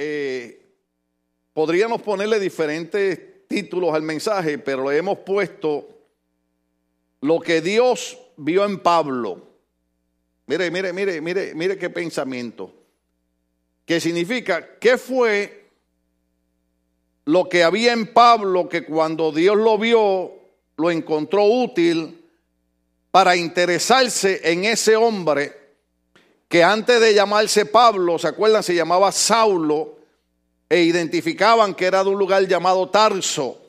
eh, podríamos ponerle diferentes títulos al mensaje, pero le hemos puesto lo que Dios vio en Pablo. Mire, mire, mire, mire, mire qué pensamiento. Que significa, ¿qué fue lo que había en Pablo que cuando Dios lo vio, lo encontró útil para interesarse en ese hombre que antes de llamarse Pablo, ¿se acuerdan? Se llamaba Saulo e identificaban que era de un lugar llamado Tarso.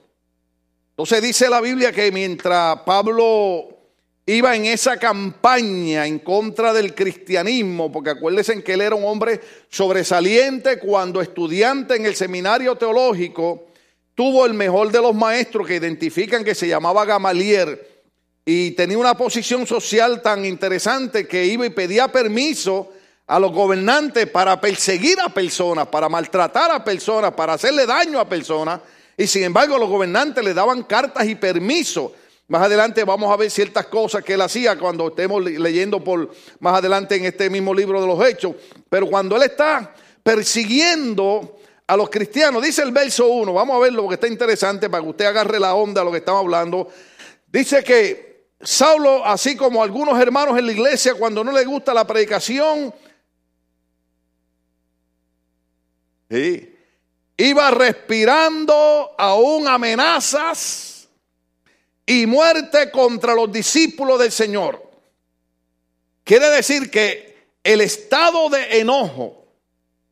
Entonces dice la Biblia que mientras Pablo iba en esa campaña en contra del cristianismo, porque acuérdense que él era un hombre sobresaliente cuando estudiante en el seminario teológico, tuvo el mejor de los maestros que identifican que se llamaba Gamaliel y tenía una posición social tan interesante que iba y pedía permiso a los gobernantes para perseguir a personas, para maltratar a personas, para hacerle daño a personas. Y sin embargo los gobernantes le daban cartas y permiso. Más adelante vamos a ver ciertas cosas que él hacía cuando estemos leyendo por más adelante en este mismo libro de los Hechos. Pero cuando él está persiguiendo a los cristianos, dice el verso 1, vamos a verlo porque está interesante para que usted agarre la onda de lo que estamos hablando. Dice que Saulo, así como algunos hermanos en la iglesia, cuando no le gusta la predicación, iba respirando aún amenazas y muerte contra los discípulos del Señor. Quiere decir que el estado de enojo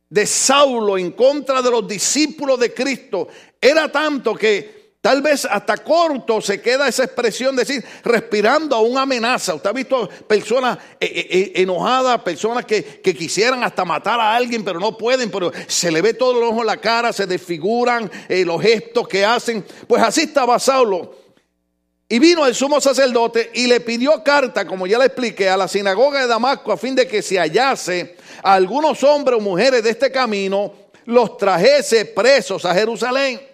de Saulo en contra de los discípulos de Cristo era tanto que Tal vez hasta corto se queda esa expresión de decir, respirando a una amenaza. Usted ha visto personas eh, eh, eh, enojadas, personas que, quisieran hasta matar a alguien, pero no pueden, pero se le ve todo el ojo en la cara, se desfiguran los gestos que hacen. Pues así estaba Saulo. Y vino el sumo sacerdote y le pidió carta, como ya le expliqué, a la sinagoga de Damasco a fin de que se hallase a algunos hombres o mujeres de este camino, los trajese presos a Jerusalén.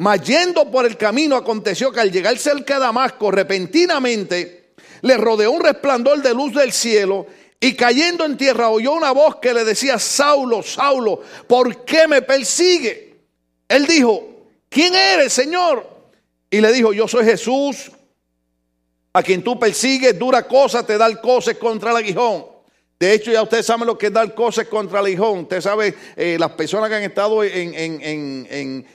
Mas yendo por el camino aconteció que al llegar cerca de Damasco, repentinamente le rodeó un resplandor de luz del cielo y cayendo en tierra oyó una voz que le decía, Saulo, Saulo, ¿por qué me persigue? Él dijo, ¿quién eres, Señor? Y le dijo, yo soy Jesús, a quien tú persigues, dura cosa te da coces contra el aguijón. De hecho, ya ustedes saben lo que es dar cosas contra el aguijón. Usted sabe, eh, las personas que han estado en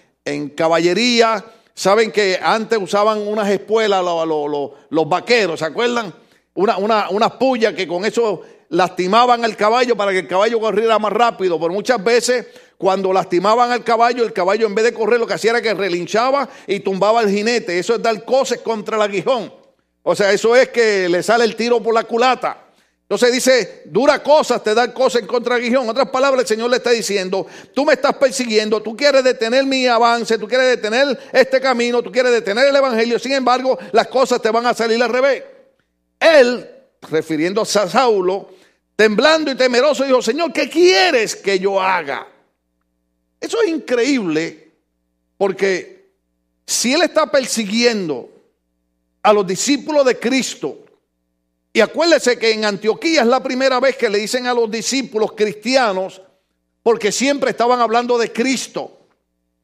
caballería. Saben que antes usaban unas espuelas los, vaqueros, ¿se acuerdan? Una, una, unas pullas que con eso lastimaban al caballo para que el caballo corriera más rápido. Por muchas veces, cuando lastimaban al caballo, el caballo en vez de correr lo que hacía era que relinchaba y tumbaba al jinete. Eso es dar coces contra el aguijón. O sea, eso es que le sale el tiro por la culata. Entonces dice, dura cosas te dan cosas en contra de En otras palabras, el Señor le está diciendo, tú me estás persiguiendo, tú quieres detener mi avance, tú quieres detener este camino, tú quieres detener el Evangelio. Sin embargo, las cosas te van a salir al revés. Él, refiriéndose a Saulo, temblando y temeroso, dijo, Señor, ¿qué quieres que yo haga? Eso es increíble porque si Él está persiguiendo a los discípulos de Cristo, y acuérdese que en Antioquía es la primera vez que le dicen a los discípulos cristianos, porque siempre estaban hablando de Cristo.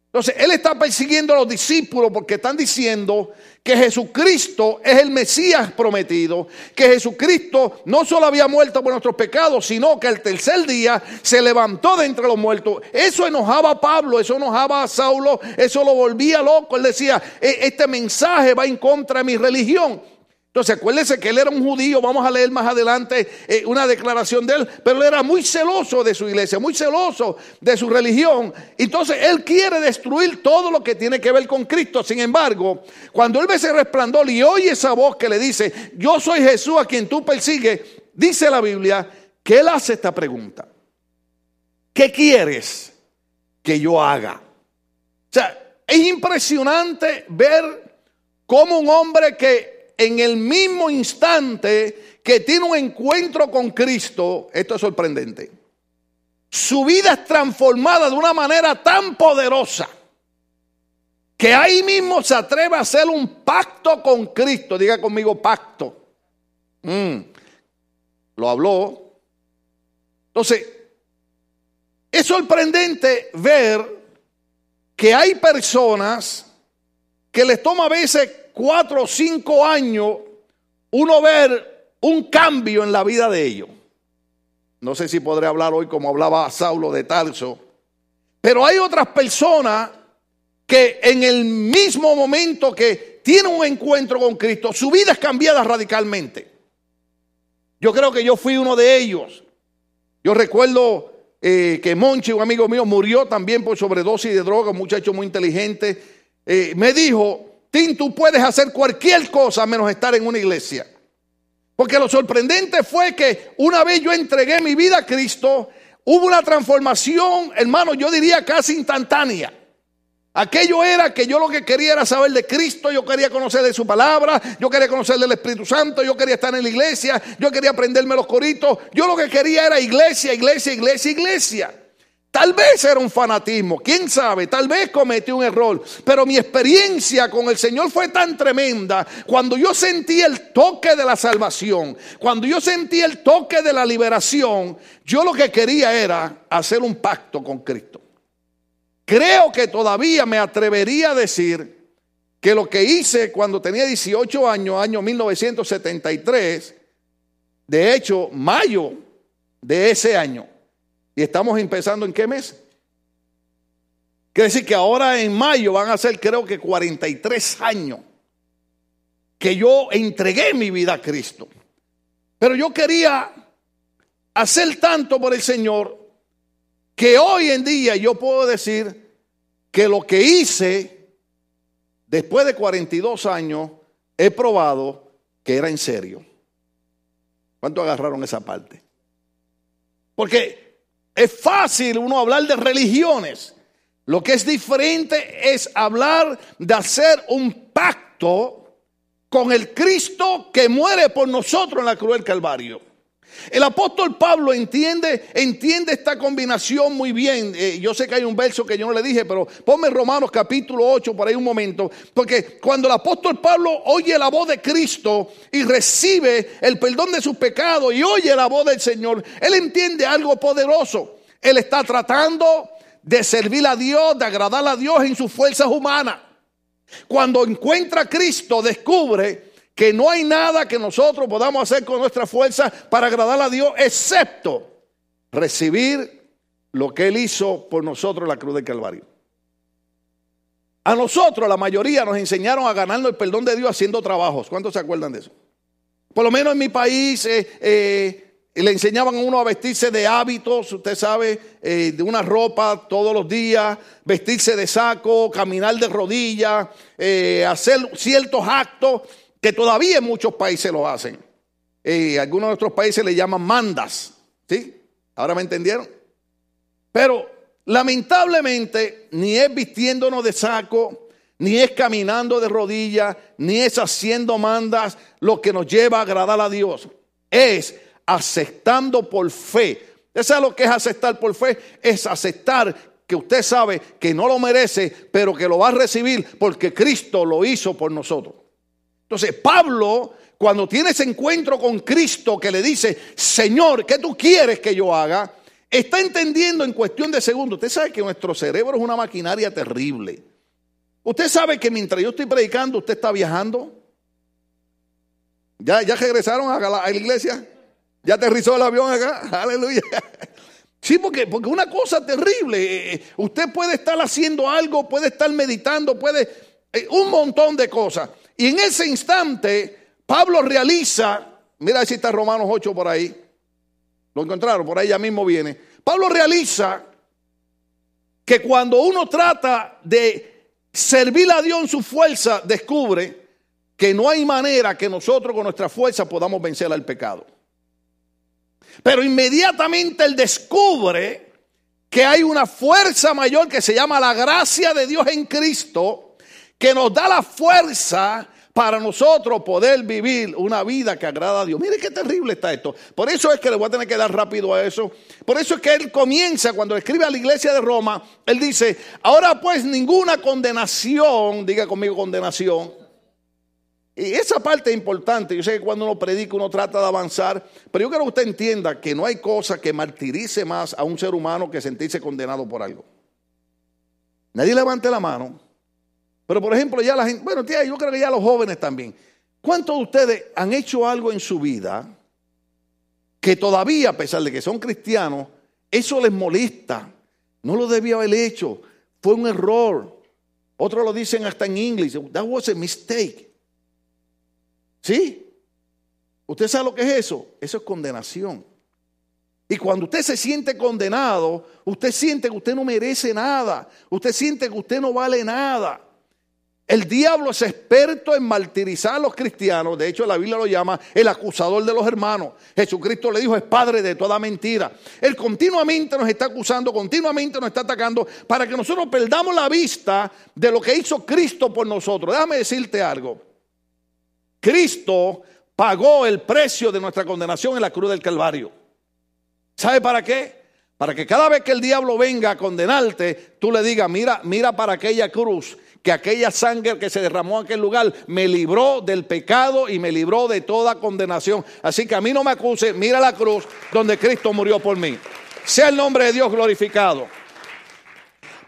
Entonces, él está persiguiendo a los discípulos porque están diciendo que Jesucristo es el Mesías prometido, que Jesucristo no solo había muerto por nuestros pecados, sino que el tercer día se levantó de entre los muertos. Eso enojaba a Pablo, eso enojaba a Saulo, eso lo volvía loco. Él decía, e-, este mensaje va en contra de mi religión. Entonces acuérdense que él era un judío, vamos a leer más adelante eh, una declaración de él, pero él era muy celoso de su iglesia, muy celoso de su religión. Entonces él quiere destruir todo lo que tiene que ver con Cristo. Sin embargo, cuando él ve ese resplandor y oye esa voz que le dice, yo soy Jesús a quien tú persigues, dice la Biblia que él hace esta pregunta. ¿Qué quieres que yo haga? O sea, es impresionante ver cómo un hombre que en el mismo instante que tiene un encuentro con Cristo, esto es sorprendente, su vida es transformada de una manera tan poderosa que ahí mismo se atreve a hacer un pacto con Cristo. Diga conmigo pacto. Mm. Lo habló. Entonces, es sorprendente ver que hay personas que les toma a veces cuatro o cinco años uno ver un cambio en la vida de ellos. No sé si podré hablar hoy como hablaba Saulo de Tarso, pero hay otras personas que en el mismo momento que tienen un encuentro con Cristo, su vida es cambiada radicalmente. Yo creo que yo fui uno de ellos. Yo recuerdo eh, que Monchi, un amigo mío, murió también por sobredosis de droga, un muchacho muy inteligente. Eh, me dijo, Tim, tú puedes hacer cualquier cosa menos estar en una iglesia. Porque lo sorprendente fue que una vez yo entregué mi vida a Cristo, hubo una transformación, hermano, yo diría casi instantánea. Aquello era que yo lo que quería era saber de Cristo, yo quería conocer de su palabra, yo quería conocer del Espíritu Santo, yo quería estar en la iglesia, yo quería aprenderme los coritos, yo lo que quería era iglesia, iglesia, iglesia, iglesia. Tal vez era un fanatismo, quién sabe, tal vez cometí un error, pero mi experiencia con el Señor fue tan tremenda cuando yo sentí el toque de la salvación, cuando yo sentí el toque de la liberación, yo lo que quería era hacer un pacto con Cristo. Creo que todavía me atrevería a decir que lo que hice cuando tenía 18 años, año 1973, de hecho, mayo de ese año, y estamos empezando en qué mes? Quiere decir que ahora en mayo van a ser creo que 43 años que yo entregué mi vida a Cristo. Pero yo quería hacer tanto por el Señor que hoy en día yo puedo decir que lo que hice después de 42 años he probado que era en serio. ¿Cuánto agarraron esa parte? Porque es fácil uno hablar de religiones. Lo que es diferente es hablar de hacer un pacto con el Cristo que muere por nosotros en la cruz del Calvario. El apóstol Pablo entiende, entiende esta combinación muy bien. Eh, yo sé que hay un verso que yo no le dije, pero ponme Romanos capítulo 8 por ahí un momento. Porque cuando el apóstol Pablo oye la voz de Cristo y recibe el perdón de sus pecados y oye la voz del Señor, él entiende algo poderoso. Él está tratando de servir a Dios, de agradar a Dios en sus fuerzas humanas. Cuando encuentra a Cristo, descubre que no hay nada que nosotros podamos hacer con nuestra fuerza para agradar a Dios, excepto recibir lo que Él hizo por nosotros en la cruz del Calvario. A nosotros, la mayoría, nos enseñaron a ganarnos el perdón de Dios haciendo trabajos. ¿Cuántos se acuerdan de eso? Por lo menos en mi país eh, eh, le enseñaban a uno a vestirse de hábitos, usted sabe, eh, de una ropa todos los días, vestirse de saco, caminar de rodillas, hacer ciertos actos que todavía en muchos países lo hacen. Y algunos de nuestros países le llaman mandas. ¿Sí? ¿Ahora me entendieron? Pero lamentablemente ni es vistiéndonos de saco, ni es caminando de rodillas, ni es haciendo mandas lo que nos lleva a agradar a Dios. Es aceptando por fe. ¿Eso es lo que es aceptar por fe? Es aceptar que usted sabe que no lo merece, pero que lo va a recibir porque Cristo lo hizo por nosotros. Entonces, Pablo, cuando tiene ese encuentro con Cristo que le dice, Señor, ¿qué tú quieres que yo haga? Está entendiendo en cuestión de segundos. Usted sabe que nuestro cerebro es una maquinaria terrible. Usted sabe que mientras yo estoy predicando, usted está viajando. ¿Ya, ya regresaron a la, iglesia? ¿Ya aterrizó el avión acá? Aleluya. Sí, porque, porque una cosa terrible. Eh, usted puede estar haciendo algo, puede estar meditando, puede... Eh, un montón de cosas. Y en ese instante, Pablo realiza, mira si está Romanos 8 por ahí, lo encontraron, por ahí ya mismo viene. Pablo realiza que cuando uno trata de servir a Dios en su fuerza, descubre que no hay manera que nosotros con nuestra fuerza podamos vencer al pecado. Pero inmediatamente él descubre que hay una fuerza mayor que se llama la gracia de Dios en Cristo que nos da la fuerza para nosotros poder vivir una vida que agrada a Dios. Mire qué terrible está esto. Por eso es que le voy a tener que dar rápido a eso. Por eso es que él comienza, cuando escribe a la iglesia de Roma, él dice, ahora pues ninguna condenación, diga conmigo condenación. Y esa parte es importante. Yo sé que cuando uno predica uno trata de avanzar, pero yo quiero que usted entienda que no hay cosa que martirice más a un ser humano que sentirse condenado por algo. Nadie levante la mano. Pero por ejemplo, ya la gente, bueno, tía, yo creo que ya los jóvenes también. ¿Cuántos de ustedes han hecho algo en su vida que todavía, a pesar de que son cristianos, eso les molesta? No lo debía haber hecho. Fue un error. Otros lo dicen hasta en inglés. That was a mistake. ¿Sí? ¿Usted sabe lo que es eso? Eso es condenación. Y cuando usted se siente condenado, usted siente que usted no merece nada. Usted siente que usted no vale nada. El diablo es experto en martirizar a los cristianos. De hecho, la Biblia lo llama el acusador de los hermanos. Jesucristo le dijo, es padre de toda mentira. Él continuamente nos está acusando, continuamente nos está atacando para que nosotros perdamos la vista de lo que hizo Cristo por nosotros. Déjame decirte algo. Cristo pagó el precio de nuestra condenación en la cruz del Calvario. ¿Sabe para qué? Para que cada vez que el diablo venga a condenarte, tú le digas, mira, mira para aquella cruz que aquella sangre que se derramó en aquel lugar me libró del pecado y me libró de toda condenación. Así que a mí no me acuse, mira la cruz donde Cristo murió por mí. Sea el nombre de Dios glorificado.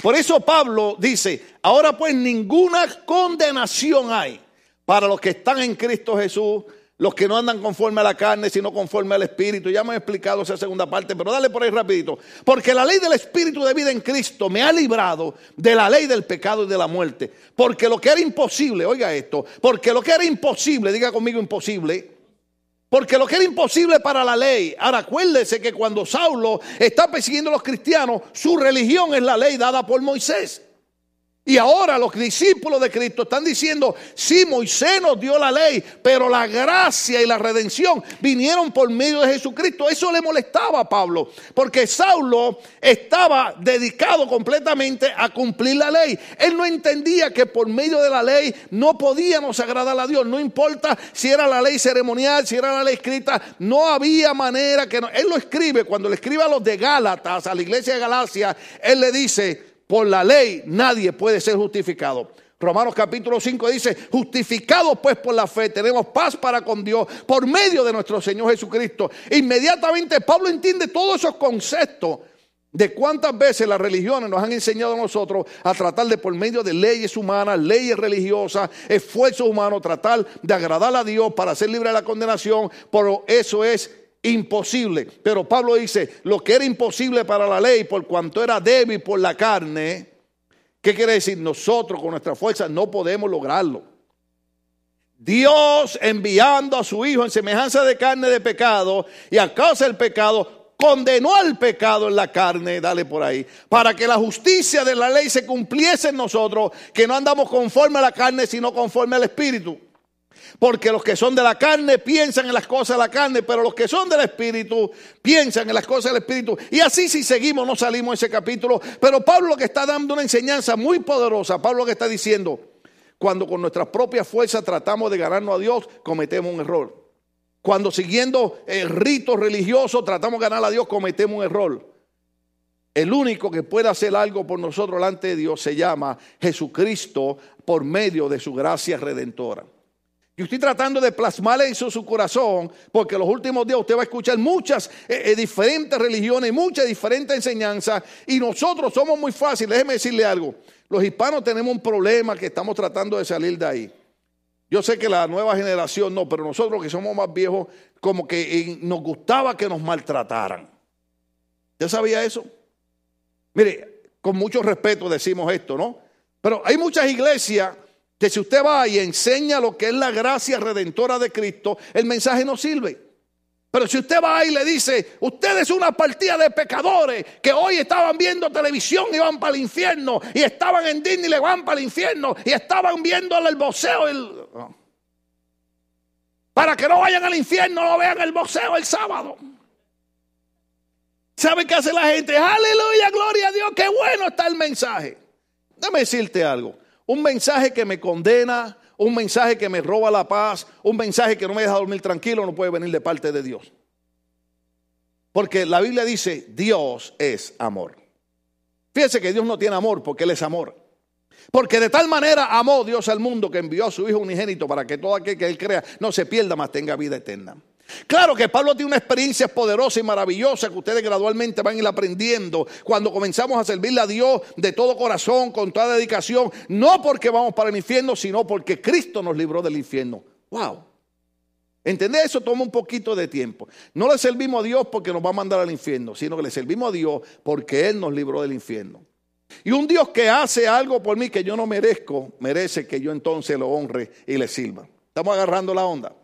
Por eso Pablo dice, ahora pues ninguna condenación hay para los que están en Cristo Jesús los que no andan conforme a la carne, sino conforme al Espíritu. Ya me he explicado esa segunda parte, pero dale por ahí rapidito. Porque la ley del Espíritu de vida en Cristo me ha librado de la ley del pecado y de la muerte. Porque lo que era imposible, oiga esto, porque lo que era imposible, diga conmigo imposible, porque lo que era imposible para la ley, ahora acuérdese que cuando Saulo está persiguiendo a los cristianos, su religión es la ley dada por Moisés. Y ahora los discípulos de Cristo están diciendo, sí, Moisés nos dio la ley, pero la gracia y la redención vinieron por medio de Jesucristo. Eso le molestaba a Pablo, porque Saulo estaba dedicado completamente a cumplir la ley. Él no entendía que por medio de la ley no podíamos agradar a Dios, no importa si era la ley ceremonial, si era la ley escrita, no había manera que no. Él lo escribe, cuando le escribe a los de Gálatas, a la iglesia de Galacia, él le dice, por la ley nadie puede ser justificado. Romanos capítulo 5 dice, justificados pues por la fe, tenemos paz para con Dios por medio de nuestro Señor Jesucristo. Inmediatamente Pablo entiende todos esos conceptos de cuántas veces las religiones nos han enseñado a nosotros a tratar de por medio de leyes humanas, leyes religiosas, esfuerzos humanos, tratar de agradar a Dios para ser libre de la condenación, pero eso es imposible. Pero Pablo dice, lo que era imposible para la ley, por cuanto era débil por la carne, ¿qué quiere decir? Nosotros con nuestra fuerza no podemos lograrlo. Dios enviando a su Hijo en semejanza de carne de pecado y a causa del pecado condenó al pecado en la carne, dale por ahí, para que la justicia de la ley se cumpliese en nosotros, que no andamos conforme a la carne, sino conforme al Espíritu. Porque los que son de la carne piensan en las cosas de la carne, pero los que son del Espíritu piensan en las cosas del Espíritu. Y así si seguimos no salimos de ese capítulo. Pero Pablo lo que está dando una enseñanza muy poderosa. Pablo lo que está diciendo, cuando con nuestras propias fuerzas tratamos de ganarnos a Dios, cometemos un error. Cuando siguiendo el rito religioso tratamos de ganar a Dios, cometemos un error. El único que puede hacer algo por nosotros delante de Dios se llama Jesucristo por medio de su gracia redentora. Y estoy tratando de plasmarle eso en su corazón, porque los últimos días usted va a escuchar muchas eh, eh, diferentes religiones, muchas diferentes enseñanzas, y nosotros somos muy fáciles. Déjeme decirle algo, los hispanos tenemos un problema que estamos tratando de salir de ahí. Yo sé que la nueva generación no, pero nosotros que somos más viejos, como que eh, nos gustaba que nos maltrataran. ¿Usted sabía eso? Mire, con mucho respeto decimos esto, ¿no? Pero hay muchas iglesias si usted va y enseña lo que es la gracia redentora de Cristo, el mensaje no sirve. Pero si usted va y le dice, usted es una partida de pecadores que hoy estaban viendo televisión y van para el infierno, y estaban en Disney y le van para el infierno, y estaban viendo el boceo. El... Para que no vayan al infierno, no vean el boceo el sábado. ¿Sabe qué hace la gente? Aleluya, gloria a Dios, qué bueno está el mensaje. Déjame decirte algo. Un mensaje que me condena, un mensaje que me roba la paz, un mensaje que no me deja dormir tranquilo, no puede venir de parte de Dios. Porque la Biblia dice, Dios es amor. Fíjese que Dios no tiene amor porque Él es amor. Porque de tal manera amó Dios al mundo que envió a su Hijo unigénito para que todo aquel que él crea no se pierda, mas tenga vida eterna. Claro que Pablo tiene una experiencia poderosa y maravillosa que ustedes gradualmente van a ir aprendiendo cuando comenzamos a servirle a Dios de todo corazón, con toda dedicación, no porque vamos para el infierno, sino porque Cristo nos libró del infierno. ¡Wow! Entender eso toma un poquito de tiempo. No le servimos a Dios porque nos va a mandar al infierno, sino que le servimos a Dios porque Él nos libró del infierno. Y un Dios que hace algo por mí que yo no merezco, merece que yo entonces lo honre y le sirva. Estamos agarrando la onda.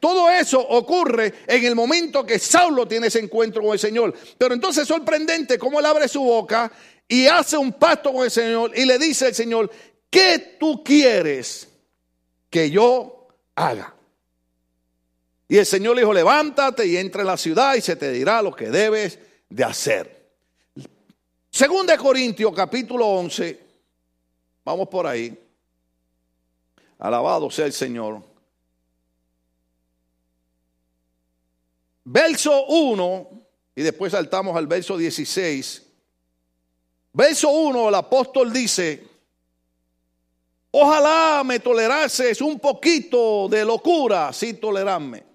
Todo eso ocurre en el momento que Saulo tiene ese encuentro con el Señor. Pero entonces es sorprendente cómo él abre su boca y hace un pacto con el Señor y le dice al Señor, ¿qué tú quieres que yo haga? Y el Señor le dijo, levántate y entra en la ciudad y se te dirá lo que debes de hacer. Segunda Corintios capítulo 11, vamos por ahí. Alabado sea el Señor. Verso 1, y después saltamos al verso 16. Verso 1, el apóstol dice, ojalá me tolerases un poquito de locura, si tolerarme.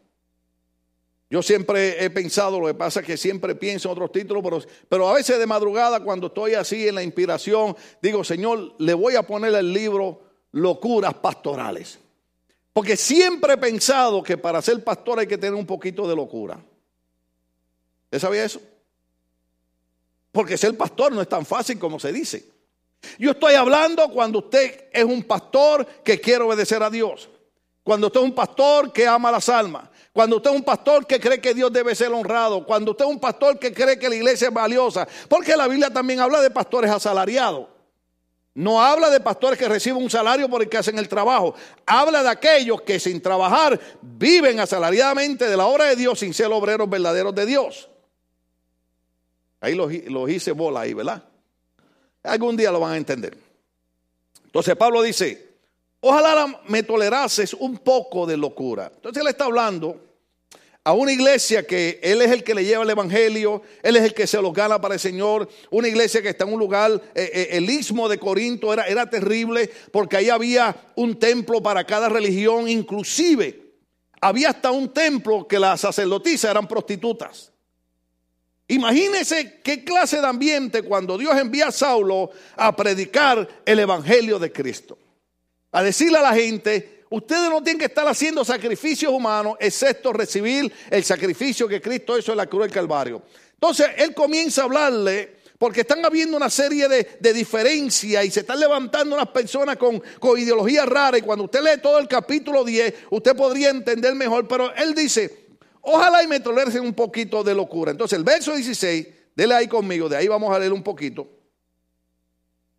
Yo siempre he pensado, lo que pasa es que siempre pienso en otros títulos, pero, pero a veces de madrugada cuando estoy así en la inspiración, digo, Señor, le voy a poner el libro Locuras Pastorales. Porque siempre he pensado que para ser pastor hay que tener un poquito de locura. ¿Usted sabía eso? Porque ser pastor no es tan fácil como se dice. Yo estoy hablando cuando usted es un pastor que quiere obedecer a Dios. Cuando usted es un pastor que ama las almas. Cuando usted es un pastor que cree que Dios debe ser honrado. Cuando usted es un pastor que cree que la iglesia es valiosa. Porque la Biblia también habla de pastores asalariados. No habla de pastores que reciben un salario por el que hacen el trabajo. Habla de aquellos que sin trabajar viven asalariadamente de la obra de Dios sin ser obreros verdaderos de Dios. Ahí los, hice bola ahí, ¿verdad? Algún día lo van a entender. Entonces Pablo dice, ojalá me tolerases un poco de locura. Entonces él está hablando a una iglesia que Él es el que le lleva el Evangelio, Él es el que se los gana para el Señor, una iglesia que está en un lugar, eh, eh, el istmo de Corinto era, era terrible porque ahí había un templo para cada religión, inclusive había hasta un templo que las sacerdotisas eran prostitutas. Imagínense qué clase de ambiente cuando Dios envía a Saulo a predicar el Evangelio de Cristo. A decirle a la gente, Ustedes no tienen que estar haciendo sacrificios humanos, excepto recibir el sacrificio que Cristo hizo en la cruz del Calvario. Entonces, él comienza a hablarle, porque están habiendo una serie de, diferencias y se están levantando unas personas con, con ideologías raras. Y cuando usted lee todo el capítulo 10, usted podría entender mejor. Pero él dice, ojalá y me toleren un poquito de locura. Entonces, el verso 16, dele ahí conmigo, de ahí vamos a leer un poquito.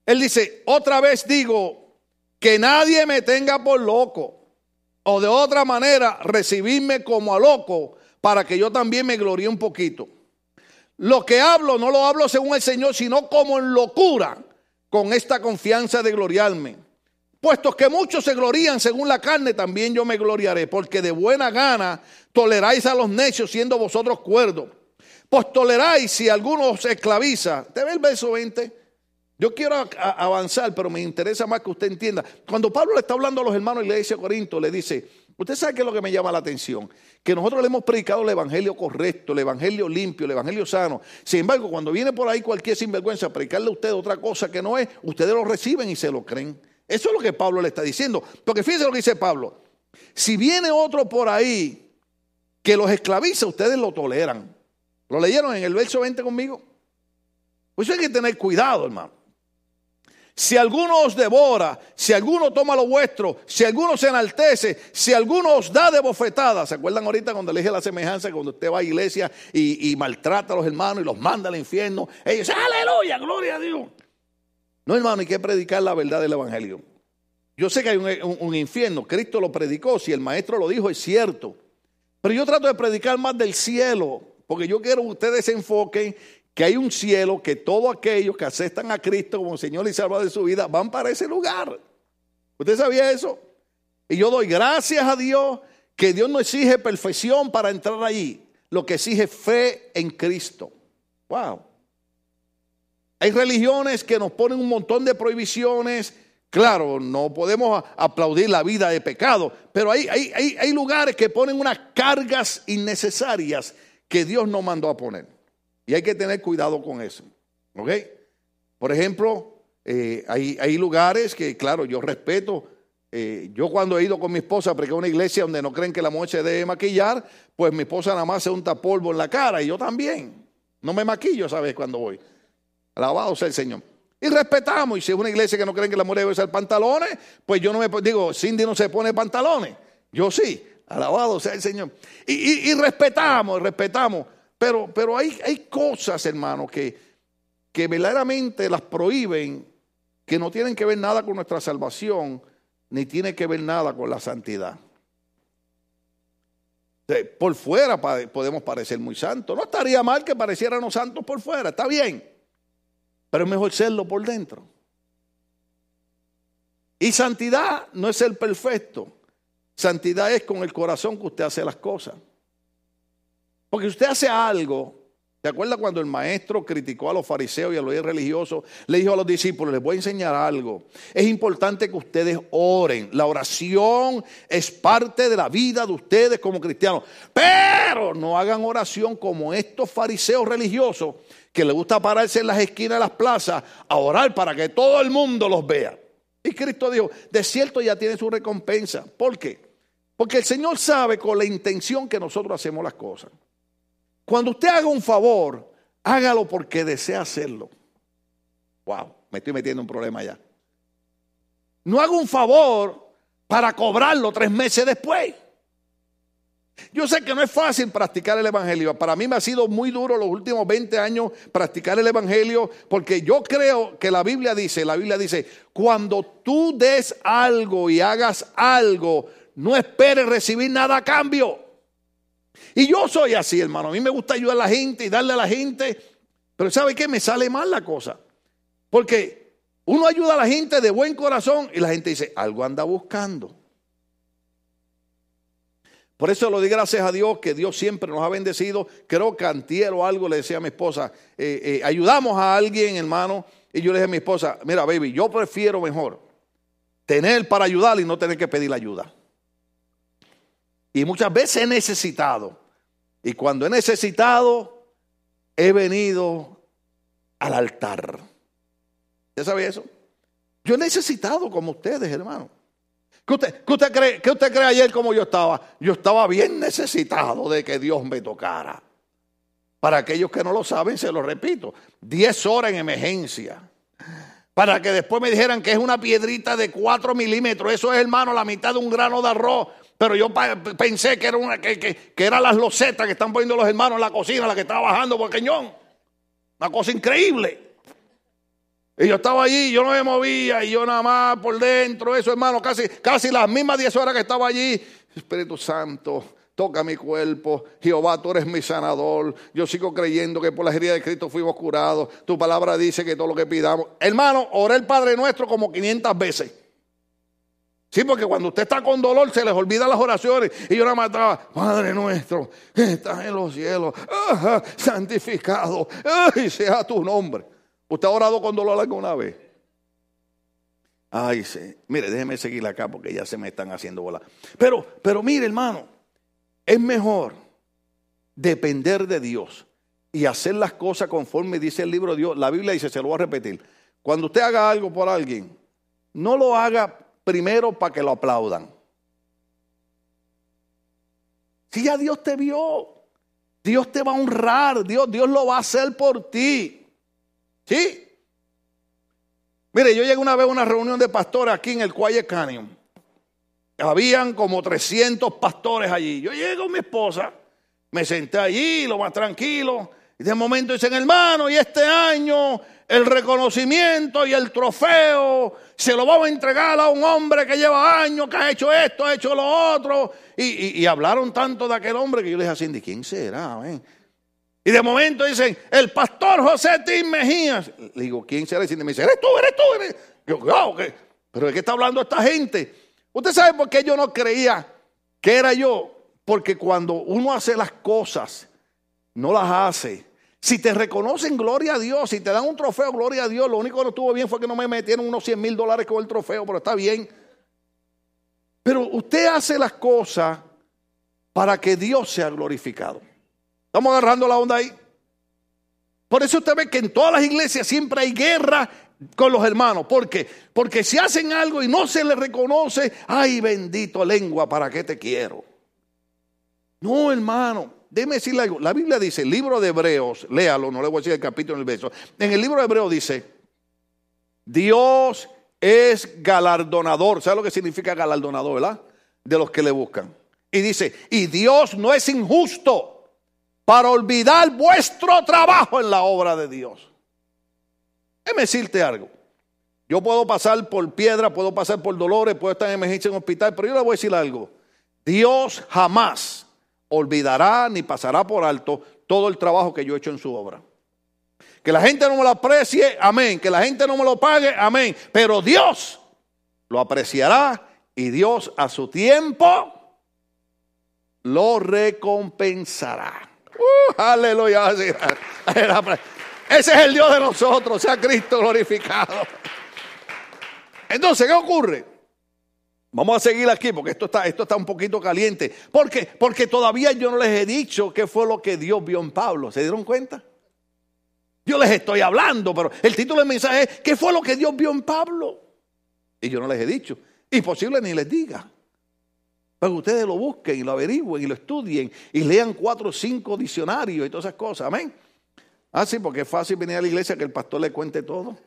Él dice, otra vez digo, que nadie me tenga por loco. O de otra manera, recibirme como a loco para que yo también me gloríe un poquito. Lo que hablo no lo hablo según el Señor, sino como en locura, con esta confianza de gloriarme. Puesto que muchos se glorían según la carne, también yo me gloriaré, porque de buena gana toleráis a los necios siendo vosotros cuerdos. Pues toleráis si alguno os esclaviza. ¿Te ve el verso 20? Yo quiero avanzar, pero me interesa más que usted entienda. Cuando Pablo le está hablando a los hermanos de la iglesia de Corinto, le dice, usted sabe qué es lo que me llama la atención, que nosotros le hemos predicado el evangelio correcto, el evangelio limpio, el evangelio sano. Sin embargo, cuando viene por ahí cualquier sinvergüenza a predicarle a usted otra cosa que no es, ustedes lo reciben y se lo creen. Eso es lo que Pablo le está diciendo. Porque fíjense lo que dice Pablo. Si viene otro por ahí que los esclaviza, ustedes lo toleran. ¿Lo leyeron en el verso 20 conmigo? Pues hay que tener cuidado, hermano. Si alguno os devora, si alguno toma lo vuestro, si alguno se enaltece, si alguno os da de bofetada. ¿Se acuerdan ahorita cuando le dije la semejanza cuando usted va a iglesia y, maltrata a los hermanos y los manda al infierno? Ellos dicen, aleluya, gloria a Dios. No, hermano, hay que predicar la verdad del Evangelio. Yo sé que hay un infierno, Cristo lo predicó, si el maestro lo dijo es cierto. Pero yo trato de predicar más del cielo, porque yo quiero que ustedes se enfoquen que hay un cielo que todos aquellos que aceptan a Cristo como Señor y Salvador de su vida van para ese lugar. ¿Usted sabía eso? Y yo doy gracias a Dios que Dios no exige perfección para entrar allí, lo que exige fe en Cristo. Wow. Hay religiones que nos ponen un montón de prohibiciones Claro, no podemos aplaudir la vida de pecado, pero hay, hay, hay, lugares que ponen unas cargas innecesarias que Dios no mandó a poner. Y hay que tener cuidado con eso. ¿Ok? Por ejemplo, eh, hay, hay, lugares que, claro, yo respeto. Eh, yo cuando he ido con mi esposa a una iglesia donde no creen que la mujer se debe maquillar, pues mi esposa nada más se unta polvo en la cara y yo también. No me maquillo, ¿sabes? Cuando voy. Alabado sea el Señor. Y respetamos. Y si es una iglesia que no creen que la mujer debe usar pantalones, pues yo no me digo, Cindy no se pone pantalones. Yo sí. Alabado sea el Señor. Y, respetamos, respetamos. Pero, pero hay, hay cosas, hermano, que, que verdaderamente las prohíben, que no tienen que ver nada con nuestra salvación, ni tienen que ver nada con la santidad. Por fuera podemos parecer muy santos. No estaría mal que pareciéramos santos por fuera, está bien. Pero es mejor serlo por dentro. Y santidad no es ser perfecto. Santidad es con el corazón que usted hace las cosas. Porque usted hace algo. ¿Se acuerda cuando el maestro criticó a los fariseos y a los religiosos? Le dijo a los discípulos, les voy a enseñar algo. Es importante que ustedes oren. La oración es parte de la vida de ustedes como cristianos. Pero no hagan oración como estos fariseos religiosos que le gusta pararse en las esquinas de las plazas a orar para que todo el mundo los vea. Y Cristo dijo, de cierto ya tiene su recompensa. ¿Por qué? Porque el Señor sabe con la intención que nosotros hacemos las cosas. Cuando usted haga un favor, hágalo porque desea hacerlo. Wow, me estoy metiendo en un problema ya. No haga un favor para cobrarlo tres meses después. Yo sé que no es fácil practicar el Evangelio. Para mí me ha sido muy duro los últimos 20 años practicar el Evangelio porque yo creo que la Biblia dice, la Biblia dice, cuando tú des algo y hagas algo, no esperes recibir nada a cambio. Y yo soy así, hermano. A mí me gusta ayudar a la gente y darle a la gente, pero ¿sabe qué? Me sale mal la cosa. Porque uno ayuda a la gente de buen corazón y la gente dice, algo anda buscando. Por eso lo di gracias a Dios que Dios siempre nos ha bendecido. Creo que antier o algo le decía a mi esposa, eh, eh, ayudamos a alguien, hermano. Y yo le dije a mi esposa, mira, baby, yo prefiero mejor tener para ayudar y no tener que pedir ayuda. Y muchas veces he necesitado. Y cuando he necesitado, he venido al altar. ¿Ya sabe eso? Yo he necesitado como ustedes, hermano. ¿Qué usted, cree, ¿Qué usted cree ayer como yo estaba? Yo estaba bien necesitado de que Dios me tocara. Para aquellos que no lo saben, se lo repito, 10 horas en emergencia. Para que después me dijeran que es una piedrita de 4 milímetros. Eso es, hermano, la mitad de un grano de arroz. Pero yo pensé que era una, que, que, eran las losetas que están poniendo los hermanos en la cocina, la que estaba bajando por el. Una cosa increíble. Y yo estaba allí, yo no me movía, y yo nada más por dentro, eso hermano, casi, casi las mismas 10 horas que estaba allí. Espíritu Santo, toca mi cuerpo. Jehová, tú eres mi sanador. Yo sigo creyendo que por la herida de Cristo fuimos curados. Tu palabra dice que todo lo que pidamos. Hermano, oré el Padre Nuestro como 500 veces. Sí, porque cuando usted está con dolor se les olvidan las oraciones. Y yo más estaba, Padre nuestro, que estás en los cielos, santificado, ay, sea tu nombre. ¿Usted ha orado con dolor alguna vez? Ay, sí. Mire, déjeme seguir acá porque ya se me están haciendo volar. Pero, pero mire, hermano, es mejor depender de Dios y hacer las cosas conforme dice el libro de Dios. La Biblia dice, se lo voy a repetir. Cuando usted haga algo por alguien, no lo haga primero para que lo aplaudan. Si ya Dios te vio, Dios te va a honrar, Dios, Dios lo va a hacer por ti. ¿Sí? Mire, yo llegué una vez a una reunión de pastores aquí en el Quiet Canyon. Habían como 300 pastores allí. Yo llego con mi esposa, me senté allí, lo más tranquilo. Y de momento dicen, hermano, y este año el reconocimiento y el trofeo se lo vamos a entregar a un hombre que lleva años, que ha hecho esto, ha hecho lo otro. Y, hablaron tanto de aquel hombre que yo le dije a Cindy, ¿quién será? Y de momento dicen, el pastor José Tim Mejías. Le digo, ¿quién será? Y me dice, eres tú, eres tú. Eres? Yo, wow, ¿pero de qué está hablando esta gente? Usted sabe por qué yo no creía que era yo. Porque cuando uno hace las cosas, no las hace Si te reconocen, gloria a Dios. Si te dan un trofeo, gloria a Dios. Lo único que no estuvo bien fue que no me metieron unos 100 mil dólares con el trofeo, pero está bien. Pero usted hace las cosas para que Dios sea glorificado. ¿Estamos agarrando la onda ahí? Por eso usted ve que en todas las iglesias siempre hay guerra con los hermanos. ¿Por qué? Porque si hacen algo y no se les reconoce, ay bendito lengua, ¿para qué te quiero? No, hermano. Déjeme decirle algo. La Biblia dice, el libro de Hebreos, léalo, no le voy a decir el capítulo en el verso. En el libro de Hebreos dice, Dios es galardonador. ¿Sabe lo que significa galardonador, verdad? De los que le buscan. Y dice, y Dios no es injusto para olvidar vuestro trabajo en la obra de Dios. Déjeme decirte algo. Yo puedo pasar por piedra, puedo pasar por dolores, puedo estar en emergencia en hospital, pero yo le voy a decir algo. Dios jamás olvidará ni pasará por alto todo el trabajo que yo he hecho en su obra. Que la gente no me lo aprecie, amén. Que la gente no me lo pague, amén. Pero Dios lo apreciará y Dios a su tiempo lo recompensará. Uh, aleluya. Ese es el Dios de nosotros, sea Cristo glorificado. Entonces, ¿qué ocurre? Vamos a seguir aquí porque esto está, esto está un poquito caliente. ¿Por qué? Porque todavía yo no les he dicho qué fue lo que Dios vio en Pablo. ¿Se dieron cuenta? Yo les estoy hablando, pero el título del mensaje es ¿qué fue lo que Dios vio en Pablo? Y yo no les he dicho. Y posible ni les diga. Que ustedes lo busquen y lo averigüen y lo estudien y lean cuatro o cinco diccionarios y todas esas cosas. Amén. Ah, sí, porque es fácil venir a la iglesia que el pastor le cuente todo.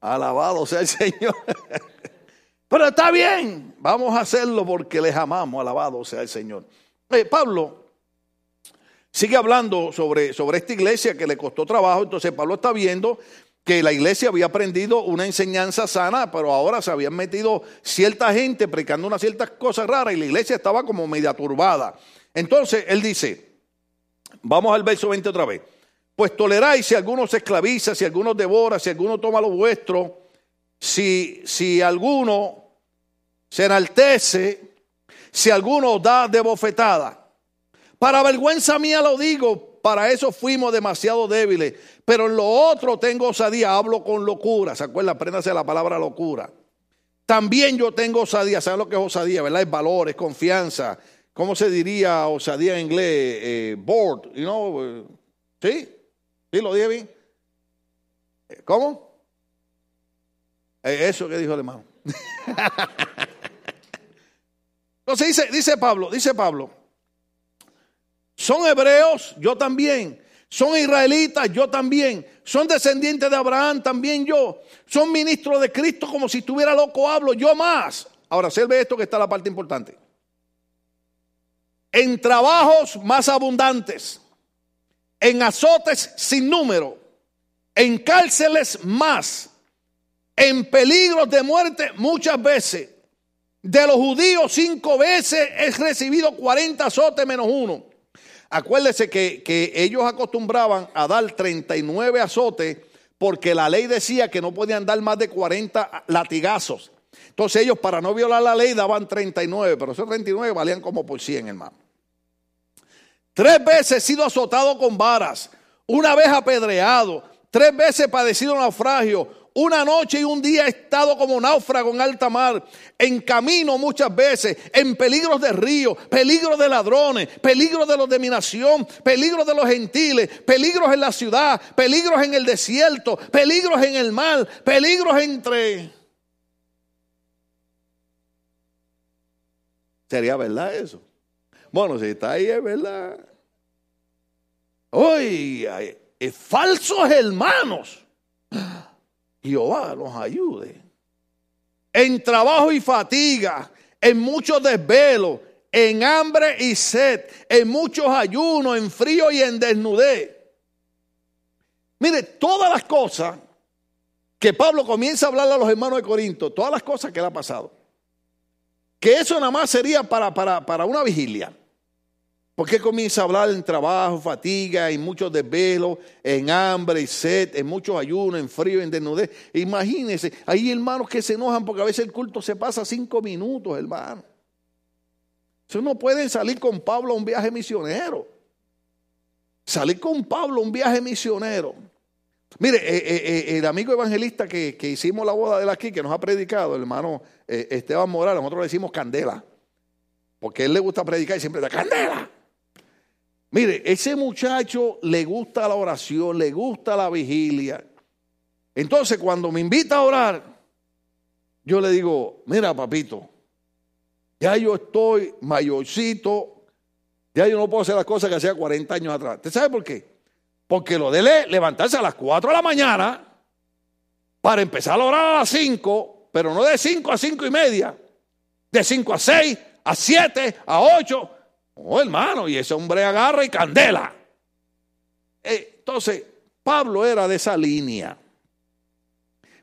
Alabado sea el Señor. Pero está bien, vamos a hacerlo porque les amamos, alabado sea el Señor. Eh, Pablo sigue hablando sobre, sobre esta iglesia que le costó trabajo, entonces Pablo está viendo que la iglesia había aprendido una enseñanza sana, pero ahora se habían metido cierta gente predicando unas ciertas cosas raras y la iglesia estaba como media turbada. Entonces él dice, vamos al verso 20 otra vez, pues toleráis si alguno se esclaviza, si alguno devora, si alguno toma lo vuestro, si, si alguno se enaltece si alguno da de bofetada. Para vergüenza mía lo digo, para eso fuimos demasiado débiles. Pero en lo otro tengo osadía, hablo con locura. ¿Se acuerdan? Apréndase la palabra locura. También yo tengo osadía. ¿Saben lo que es osadía? ¿Verdad? Es valor, es confianza. ¿Cómo se diría osadía en inglés? Eh, board, you know? ¿Sí? ¿Sí lo dije bien? ¿Cómo? Eh, eso que dijo el hermano. Entonces dice, dice Pablo, dice Pablo, son hebreos, yo también. Son israelitas, yo también. Son descendientes de Abraham, también yo. Son ministros de Cristo como si estuviera loco hablo, yo más. Ahora, observe esto que está la parte importante. En trabajos más abundantes, en azotes sin número, en cárceles más, en peligros de muerte muchas veces de los judíos cinco veces he recibido 40 azotes menos uno. Acuérdese que, que, ellos acostumbraban a dar 39 azotes porque la ley decía que no podían dar más de 40 latigazos. Entonces ellos para no violar la ley daban 39, pero esos 39 valían como por 100, hermano. Tres veces he sido azotado con varas, una vez apedreado, tres veces padecido naufragio, una noche y un día he estado como náufrago en alta mar, en camino muchas veces, en peligros de río, peligros de ladrones, peligros de los de mi nación, peligros de los gentiles, peligros en la ciudad, peligros en el desierto, peligros en el mar, peligros entre... ¿Sería verdad eso? Bueno, si está ahí es verdad. Oye, falsos hermanos. Jehová nos ayude. En trabajo y fatiga, en muchos desvelos, en hambre y sed, en muchos ayunos, en frío y en desnudez. Mire, todas las cosas que Pablo comienza a hablar a los hermanos de Corinto, todas las cosas que le ha pasado, que eso nada más sería para, para, para una vigilia. Porque comienza a hablar en trabajo, fatiga, en muchos desvelos, en hambre y sed, en muchos ayunos, en frío, en desnudez? Imagínense, hay hermanos que se enojan porque a veces el culto se pasa cinco minutos, hermano. Si no pueden salir con Pablo a un viaje misionero. Salí con Pablo un viaje misionero. Mire, eh, eh, eh, el amigo evangelista que, hicimos la boda de él aquí, que nos ha predicado, el hermano Esteban Morales, nosotros le decimos candela, porque a él le gusta predicar y siempre da candela. Mire, ese muchacho le gusta la oración, le gusta la vigilia. Entonces, cuando me invita a orar, yo le digo, mira, papito, ya yo estoy mayorcito, ya yo no puedo hacer las cosas que hacía 40 años atrás. ¿Usted sabe por qué? Porque lo de levantarse a las 4 de la mañana para empezar a orar a las 5, pero no de 5 a 5 y media, de 5 a 6, a 7, a 8. Oh, hermano, y ese hombre agarra y candela. Eh, entonces, Pablo era de esa línea.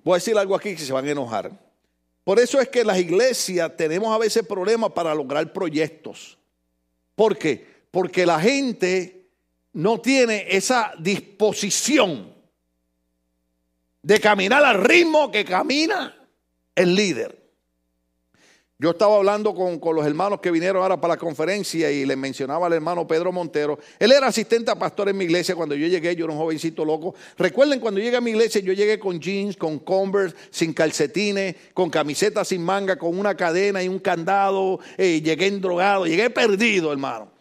Voy a decir algo aquí que se van a enojar. Por eso es que las iglesias tenemos a veces problemas para lograr proyectos. ¿Por qué? Porque la gente no tiene esa disposición de caminar al ritmo que camina el líder. Yo estaba hablando con, los hermanos que vinieron ahora para la conferencia y les mencionaba al hermano Pedro Montero. Él era asistente a pastor en mi iglesia cuando yo llegué, yo era un jovencito loco. Recuerden, cuando llegué a mi iglesia, yo llegué con jeans, con converse, sin calcetines, con camiseta sin manga, con una cadena y un candado. Eh, llegué endrogado, llegué perdido, hermano.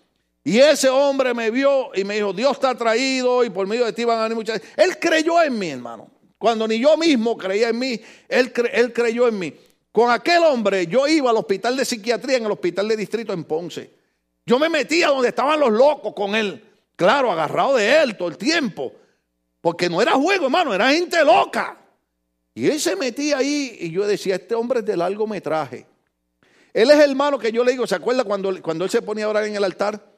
Y ese hombre me vio y me dijo, Dios está traído y por medio de ti van a venir muchas... Él creyó en mí, hermano. Cuando ni yo mismo creía en mí, él, él creyó en mí. Con aquel hombre yo iba al hospital de psiquiatría en el hospital de distrito en Ponce. Yo me metía donde estaban los locos con él. Claro, agarrado de él todo el tiempo. Porque no era juego, hermano, era gente loca. Y él se metía ahí y yo decía, este hombre es de largo metraje. Él es el hermano que yo le digo, ¿se acuerda cuando, cuando él se ponía a orar en el altar?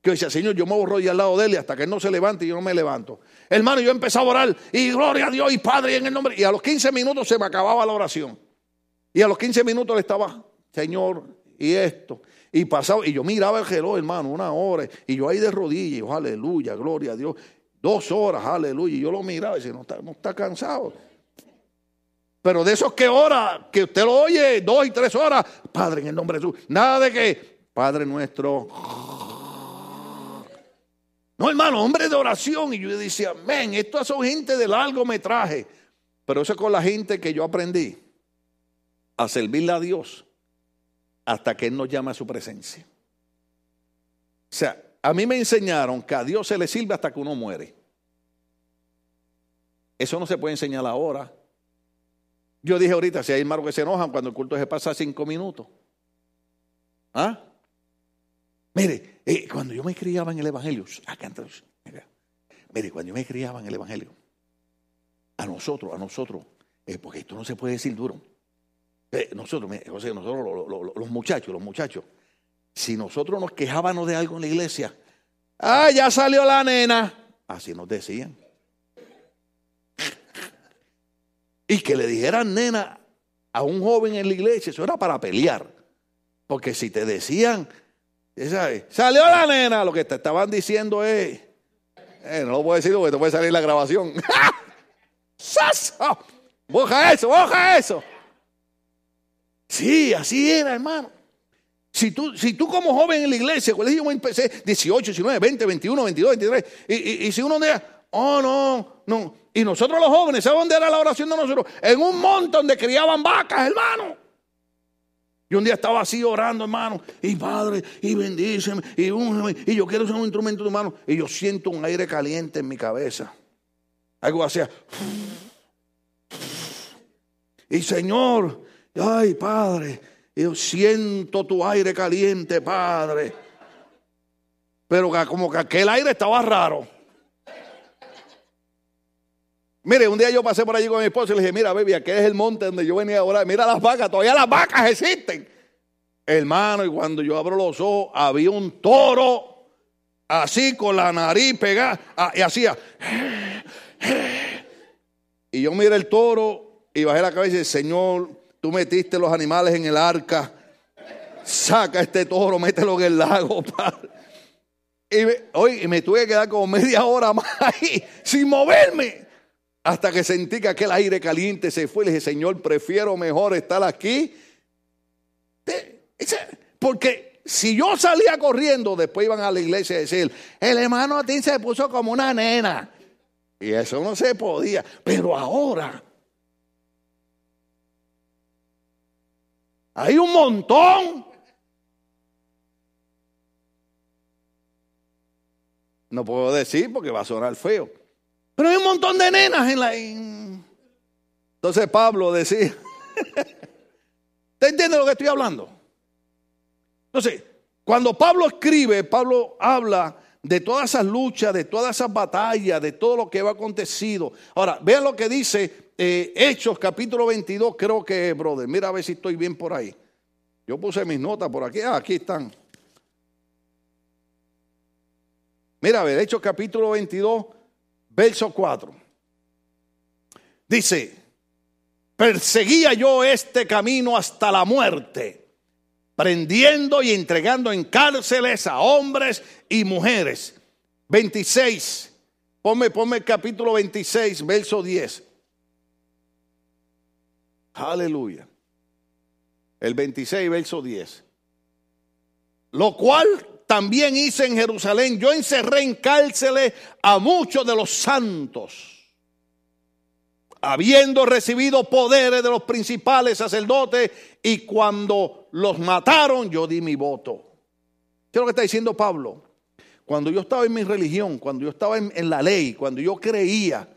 Que decía, Señor, yo me borro y al lado de él y hasta que él no se levante y yo no me levanto. Hermano, yo empecé a orar y gloria a Dios y Padre en el nombre. Y a los 15 minutos se me acababa la oración. Y a los 15 minutos le estaba, Señor, y esto. Y pasaba, y yo miraba el reloj, hermano, una hora. Y yo ahí de rodillas, aleluya, gloria a Dios. Dos horas, aleluya. Y yo lo miraba y decía, no está, no está cansado. Pero de esos que horas, que usted lo oye, dos y tres horas, Padre, en el nombre de Jesús. Nada de que, Padre nuestro. No, hermano, hombre de oración. Y yo decía, men, estos son gente de largo metraje. Pero eso es con la gente que yo aprendí a servirle a Dios hasta que Él nos llama a su presencia. O sea, a mí me enseñaron que a Dios se le sirve hasta que uno muere. Eso no se puede enseñar ahora. Yo dije ahorita, si hay hermanos que se enojan cuando el culto se pasa cinco minutos. ¿Ah? Mire, eh, cuando yo me criaba en el Evangelio, acá mire, cuando yo me criaba en el Evangelio, a nosotros, a nosotros, eh, porque esto no se puede decir duro. Nosotros, José, nosotros los muchachos, los muchachos, si nosotros nos quejábamos de algo en la iglesia, ah, ya salió la nena, así nos decían. Y que le dijeran nena a un joven en la iglesia, eso era para pelear. Porque si te decían, salió la nena, lo que te estaban diciendo es, eh, no lo puedo decir porque te puede salir la grabación. ¡Saso! ¡Boja eso, boja eso! Sí, así era, hermano. Si tú, si tú como joven en la iglesia, colegio empecé 18, 19, 20, 21, 22, 23, y, y, y si uno dice, oh no, no. Y nosotros los jóvenes, ¿sabes dónde era la oración de nosotros? En un monte donde criaban vacas, hermano. Y un día estaba así orando, hermano, y Padre, y bendíceme, y y yo quiero ser un instrumento de mano. Y yo siento un aire caliente en mi cabeza. Algo así. Y Señor, Ay, Padre, yo siento tu aire caliente, Padre. Pero como que aquel aire estaba raro. Mire, un día yo pasé por allí con mi esposo y le dije, mira, baby, aquí es el monte donde yo venía a orar. Mira las vacas, todavía las vacas existen. Hermano, y cuando yo abro los ojos, había un toro así con la nariz pegada ah, y hacía. Y yo miré el toro y bajé la cabeza y dije, Señor, Tú metiste los animales en el arca. Saca este toro, mételo en el lago. Y me, me tuve que quedar como media hora más ahí, sin moverme. Hasta que sentí que aquel aire caliente se fue. Le dije, Señor, prefiero mejor estar aquí. Porque si yo salía corriendo, después iban a la iglesia a decir, el hermano a ti se puso como una nena. Y eso no se podía. Pero ahora hay un montón. No puedo decir porque va a sonar feo. Pero hay un montón de nenas en la... Entonces Pablo decía, ¿te entiende lo que estoy hablando? Entonces, cuando Pablo escribe, Pablo habla de todas esas luchas, de todas esas batallas, de todo lo que va acontecido. Ahora, vean lo que dice eh, Hechos capítulo 22, creo que, brother, mira a ver si estoy bien por ahí. Yo puse mis notas por aquí, ah, aquí están. Mira, a ver, Hechos capítulo 22, verso 4. Dice, perseguía yo este camino hasta la muerte, prendiendo y entregando en cárceles a hombres y mujeres. 26, ponme, ponme el capítulo 26, verso 10. Aleluya. El 26, verso 10. Lo cual también hice en Jerusalén. Yo encerré en cárceles a muchos de los santos habiendo recibido poderes de los principales sacerdotes, y cuando los mataron, yo di mi voto. ¿Qué es lo que está diciendo Pablo? Cuando yo estaba en mi religión, cuando yo estaba en, en la ley, cuando yo creía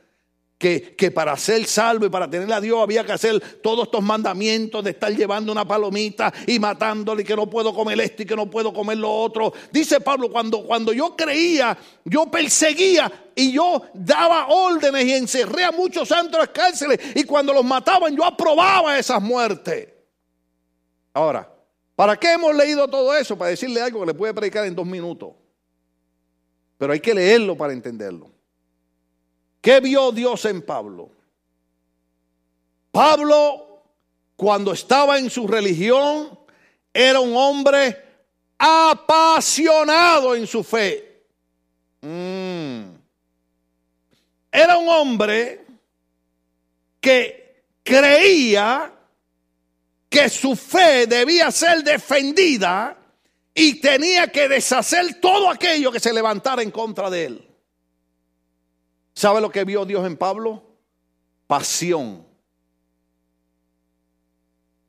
que, para ser salvo y para tener a Dios había que hacer todos estos mandamientos de estar llevando una palomita y matándole que no puedo comer esto y que no puedo comer lo otro. Dice Pablo, cuando, cuando yo creía, yo perseguía y yo daba órdenes y encerré a muchos santos en las cárceles y cuando los mataban yo aprobaba esas muertes. Ahora, ¿para qué hemos leído todo eso? Para decirle algo que le puede predicar en dos minutos. Pero hay que leerlo para entenderlo. ¿Qué vio Dios en Pablo? Pablo, cuando estaba en su religión, era un hombre apasionado en su fe. Mm. Era un hombre que creía que su fe debía ser defendida y tenía que deshacer todo aquello que se levantara en contra de él. ¿Sabe lo que vio Dios en Pablo? Pasión.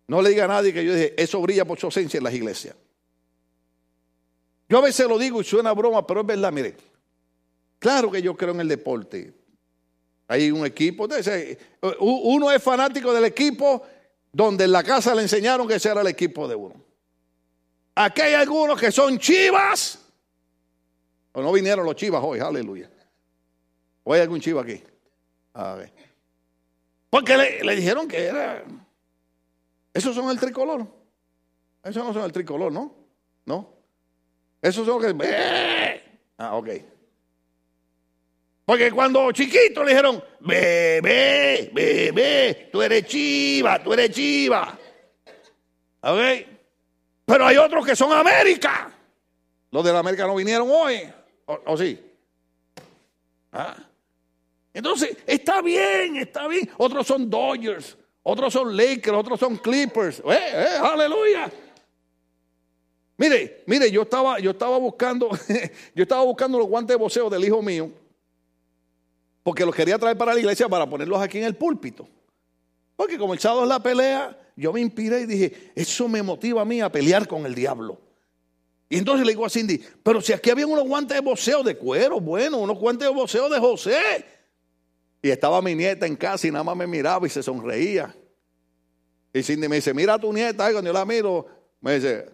No le diga a nadie que yo dije, eso brilla por su ausencia en las iglesias. Yo a veces lo digo y suena broma, pero es verdad, mire. Claro que yo creo en el deporte. Hay un equipo. Uno es fanático del equipo donde en la casa le enseñaron que ese era el equipo de uno. Aquí hay algunos que son chivas. O no vinieron los chivas hoy, aleluya. ¿O hay algún chivo aquí? A ver. Porque le, dijeron que era. Esos son el tricolor. Esos no son el tricolor, ¿no? ¿No? Esos son los que. Ah, ok. Porque cuando chiquitos le dijeron, bebé, bebé, tú eres chiva, tú eres chiva. ¿Ok? Pero hay otros que son América. Los de la América no vinieron hoy. ¿O, o sí? ¿Ah? Entonces, está bien, está bien. Otros son Dodgers, otros son Lakers, otros son Clippers. ¡Eh, eh, aleluya! Mire, mire, yo estaba, yo estaba buscando, yo estaba buscando los guantes de voceo del hijo mío, porque los quería traer para la iglesia para ponerlos aquí en el púlpito. Porque como el es la pelea, yo me inspiré y dije, eso me motiva a mí a pelear con el diablo. Y entonces le digo a Cindy, pero si aquí había unos guantes de voceo de cuero, bueno, unos guantes de voceo de José. Y estaba mi nieta en casa y nada más me miraba y se sonreía. Y Cindy me dice, mira a tu nieta. Y cuando yo la miro, me dice,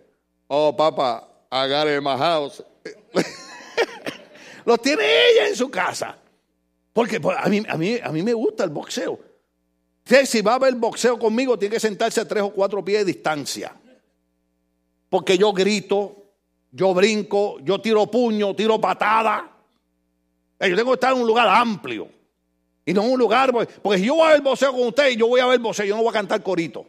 oh papá, in my house. Los tiene ella en su casa. Porque pues, a mí, a, mí, a mí me gusta el boxeo. Si va a ver boxeo conmigo, tiene que sentarse a tres o cuatro pies de distancia. Porque yo grito, yo brinco, yo tiro puño, tiro patada. Yo tengo que estar en un lugar amplio. Y no en un lugar, porque si yo voy a ver voceo con usted yo voy a ver voceo, yo no voy a cantar corito.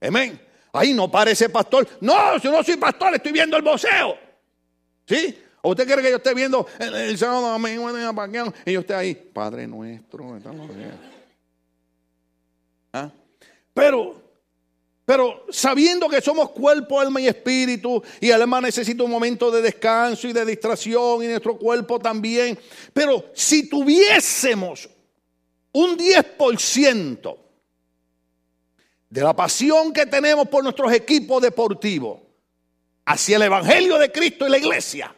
Amén. Ahí no parece pastor. No, yo no soy pastor, estoy viendo el voceo. ¿Sí? ¿O usted quiere que yo esté viendo el, el sábado y yo esté ahí? Padre nuestro. ¿Ah? Pero Pero sabiendo que somos cuerpo, alma y espíritu, y el alma necesita un momento de descanso y de distracción, y nuestro cuerpo también. Pero si tuviésemos un 10% de la pasión que tenemos por nuestros equipos deportivos hacia el Evangelio de Cristo y la iglesia,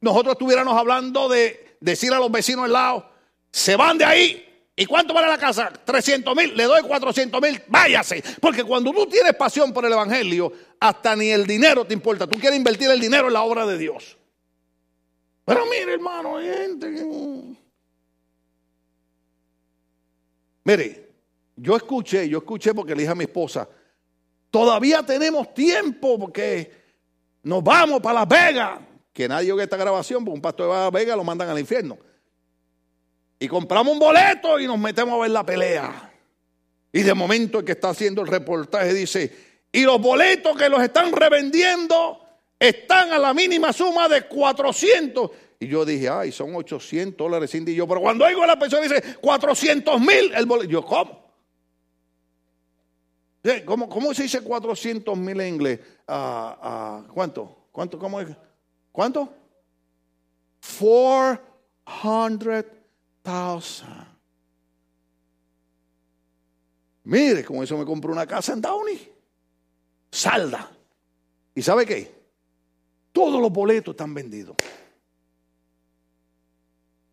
nosotros estuviéramos hablando de decir a los vecinos al lado, se van de ahí. ¿Y cuánto vale la casa? 300 mil, le doy 400 mil, váyase. Porque cuando tú tienes pasión por el Evangelio, hasta ni el dinero te importa. Tú quieres invertir el dinero en la obra de Dios. Pero mire, hermano, gente. Mire, yo escuché, yo escuché porque le dije a mi esposa, todavía tenemos tiempo porque nos vamos para Las Vegas que nadie oiga esta grabación, porque un pastor de Vega lo mandan al infierno. Y compramos un boleto y nos metemos a ver la pelea. Y de momento el que está haciendo el reportaje dice, y los boletos que los están revendiendo están a la mínima suma de 400. Y yo dije, ay, son 800 dólares sin yo. Pero cuando oigo a la persona dice 400 mil el boleto, yo, ¿cómo? ¿Cómo, ¿Cómo, se dice 400 mil en inglés? Ah, ¿Cuánto? ¿Cuánto? ¿Cómo es? ¿Cuánto? 400,000. Mire, con eso me compré una casa en Downey. Salda. ¿Y sabe qué? Todos los boletos están vendidos.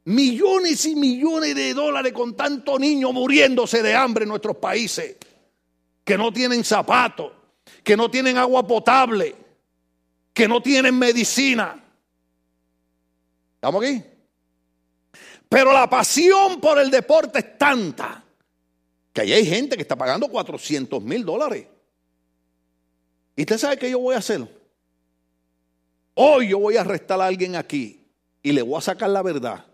Millones y millones de dólares con tantos niños muriéndose de hambre en nuestros países. Que no tienen zapatos, que no tienen agua potable que no tienen medicina. ¿Estamos aquí? Pero la pasión por el deporte es tanta que ahí hay gente que está pagando 400 mil dólares. ¿Y usted sabe qué yo voy a hacer? Hoy yo voy a arrestar a alguien aquí y le voy a sacar la verdad.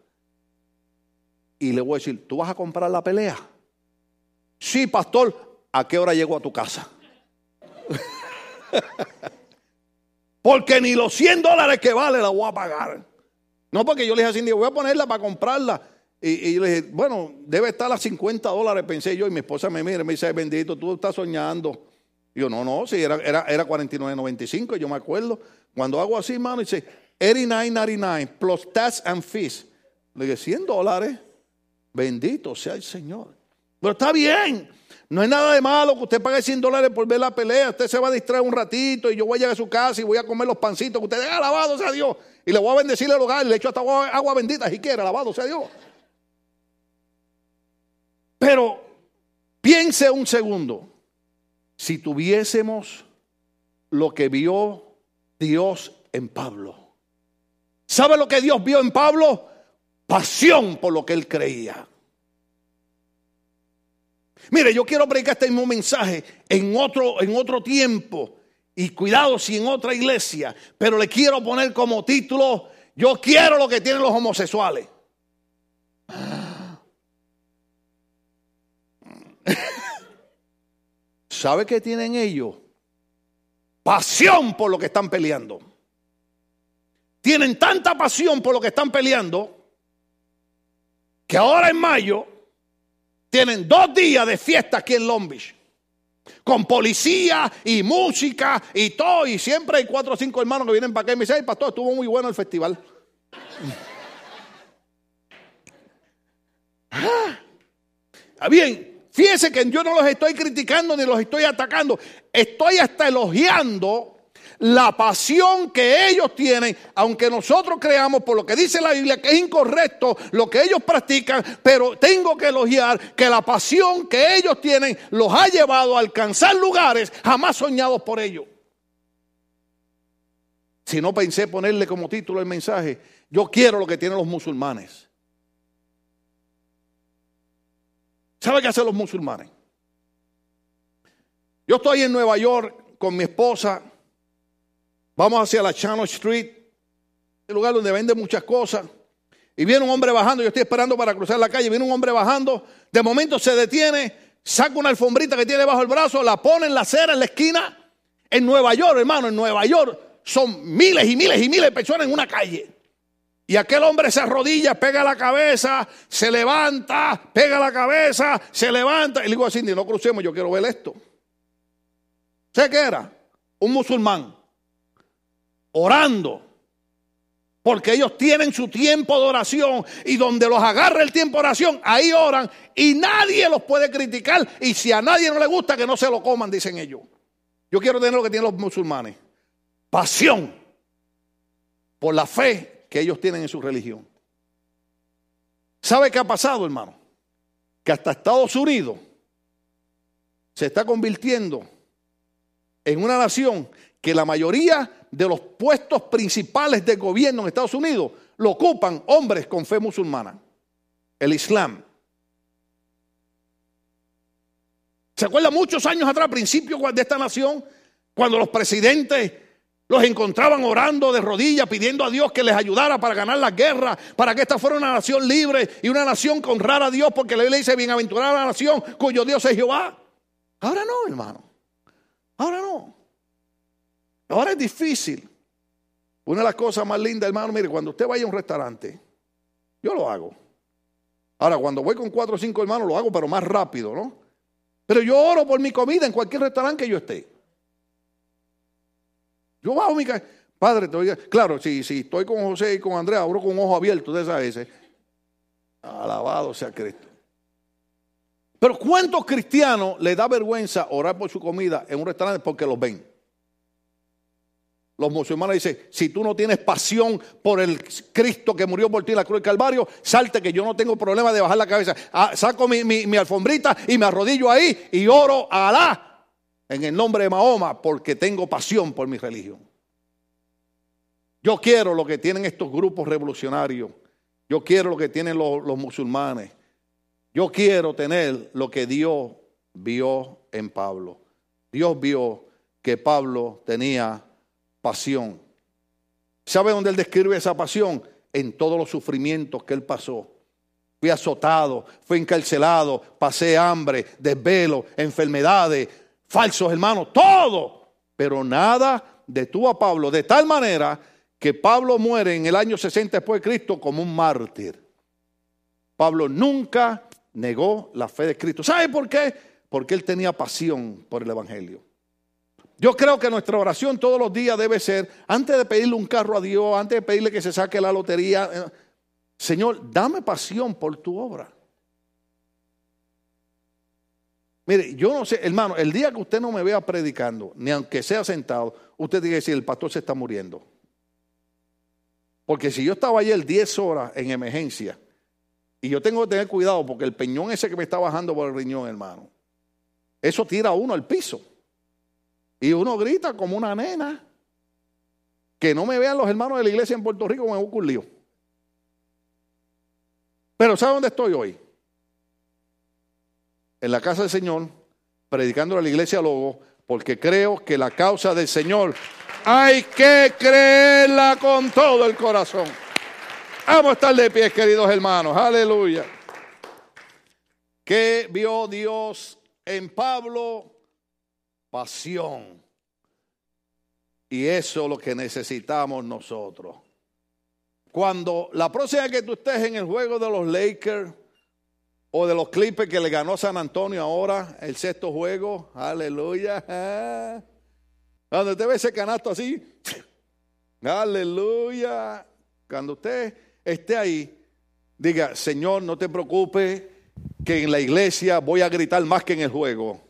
Y le voy a decir, ¿tú vas a comprar la pelea? Sí, pastor, ¿a qué hora llego a tu casa? Porque ni los 100 dólares que vale la voy a pagar. No, porque yo le dije a Cindy, voy a ponerla para comprarla. Y, le dije, bueno, debe estar a 50 dólares, pensé yo. Y mi esposa me mira y me dice, bendito, tú estás soñando. Y yo, no, no, sí, era, era, era 49.95, yo me acuerdo. Cuando hago así, mano, dice, 89.99 plus tax and fees. Le dije, 100 dólares. Bendito sea el Señor. Pero está bien. No hay nada de malo que usted pague 100 dólares por ver la pelea. Usted se va a distraer un ratito y yo voy a llegar a su casa y voy a comer los pancitos que usted diga, alabado sea Dios. Y le voy a bendecir el hogar, le echo hasta agua, bendita si quiere, alabado sea Dios. Pero piense un segundo, si tuviésemos lo que vio Dios en Pablo. ¿Sabe lo que Dios vio en Pablo? Pasión por lo que él creía. Mire, yo quiero predicar este mismo mensaje en otro, en otro tiempo. Y cuidado si en otra iglesia. Pero le quiero poner como título, yo quiero lo que tienen los homosexuales. ¿Sabe qué tienen ellos? Pasión por lo que están peleando. Tienen tanta pasión por lo que están peleando que ahora en mayo tienen dos días de fiesta aquí en Long Beach. Con policía y música y todo. Y siempre hay cuatro o cinco hermanos que vienen para acá y me dicen, pastor, estuvo muy bueno el festival. ah, bien, fíjense que yo no los estoy criticando ni los estoy atacando. Estoy hasta elogiando la pasión que ellos tienen, aunque nosotros creamos por lo que dice la Biblia que es incorrecto lo que ellos practican, pero tengo que elogiar que la pasión que ellos tienen los ha llevado a alcanzar lugares jamás soñados por ellos. Si no pensé ponerle como título el mensaje, yo quiero lo que tienen los musulmanes. ¿Sabe qué hacen los musulmanes? Yo estoy en Nueva York con mi esposa Vamos hacia la Channel Street, el lugar donde vende muchas cosas. Y viene un hombre bajando, yo estoy esperando para cruzar la calle, viene un hombre bajando, de momento se detiene, saca una alfombrita que tiene bajo el brazo, la pone en la acera, en la esquina. En Nueva York, hermano, en Nueva York son miles y miles y miles de personas en una calle. Y aquel hombre se arrodilla, pega la cabeza, se levanta, pega la cabeza, se levanta. Y le digo a Cindy, no crucemos, yo quiero ver esto. ¿Sé qué era? Un musulmán orando. Porque ellos tienen su tiempo de oración y donde los agarra el tiempo de oración, ahí oran y nadie los puede criticar. Y si a nadie no le gusta, que no se lo coman, dicen ellos. Yo quiero tener lo que tienen los musulmanes. Pasión por la fe que ellos tienen en su religión. ¿Sabe qué ha pasado, hermano? Que hasta Estados Unidos se está convirtiendo en una nación que la mayoría de los puestos principales de gobierno en Estados Unidos lo ocupan hombres con fe musulmana, el Islam. ¿Se acuerda muchos años atrás, principio de esta nación, cuando los presidentes los encontraban orando de rodillas, pidiendo a Dios que les ayudara para ganar la guerra, para que esta fuera una nación libre y una nación con honrar a Dios, porque la Biblia dice, bienaventurada la nación cuyo Dios es Jehová. Ahora no, hermano. Ahora no. Ahora es difícil. Una de las cosas más lindas, hermano, mire, cuando usted vaya a un restaurante, yo lo hago. Ahora, cuando voy con cuatro o cinco hermanos, lo hago, pero más rápido, ¿no? Pero yo oro por mi comida en cualquier restaurante que yo esté. Yo bajo mi Padre, te oiga. Claro, si, si estoy con José y con Andrea, abro con un ojo abierto de esa veces. Alabado sea Cristo. Pero ¿cuántos cristianos le da vergüenza orar por su comida en un restaurante porque los ven? Los musulmanes dicen, si tú no tienes pasión por el Cristo que murió por ti en la cruz del Calvario, salte que yo no tengo problema de bajar la cabeza. Ah, saco mi, alfombrita y me arrodillo ahí y oro a Alá en el nombre de Mahoma porque tengo pasión por mi religión. Yo quiero lo que tienen estos grupos revolucionarios. Yo quiero lo que tienen los musulmanes. Yo quiero tener lo que Dios vio en Pablo. Dios vio que Pablo tenía pasión. ¿Sabe dónde él describe esa pasión? En todos los sufrimientos que él pasó. Fui azotado, fui encarcelado, pasé hambre, desvelo, enfermedades, falsos hermanos, todo. Pero nada detuvo a Pablo de tal manera que Pablo muere en el año 60 después de Cristo como un mártir. Pablo nunca negó la fe de Cristo. ¿Sabe por qué? Porque él tenía pasión por el Evangelio. Yo creo que nuestra oración todos los días debe ser, antes de pedirle un carro a Dios, antes de pedirle que se saque la lotería, eh, Señor, dame pasión por tu obra. Mire, yo no sé, hermano, el día que usted no me vea predicando, ni aunque sea sentado, usted tiene que decir, el pastor se está muriendo. Porque si yo estaba ayer 10 horas en emergencia, y yo tengo que tener cuidado porque el peñón ese que me está bajando por el riñón, hermano, eso tira a uno al piso. Y uno grita como una nena. Que no me vean los hermanos de la iglesia en Puerto Rico, me busco un lío. Pero ¿sabe dónde estoy hoy? en la casa del Señor, predicando a la iglesia Logo, porque creo que la causa del Señor hay que creerla con todo el corazón. Vamos a estar de pie, queridos hermanos. Aleluya. ¿Qué vio Dios en Pablo? Pasión. Y eso es lo que necesitamos nosotros. Cuando la próxima vez que tú estés en el juego de los Lakers, o de los Clippers que le ganó San Antonio ahora, el sexto juego. Aleluya. Cuando usted ve ese canasto así, aleluya. Cuando usted esté ahí, diga, Señor, no te preocupes, que en la iglesia voy a gritar más que en el juego.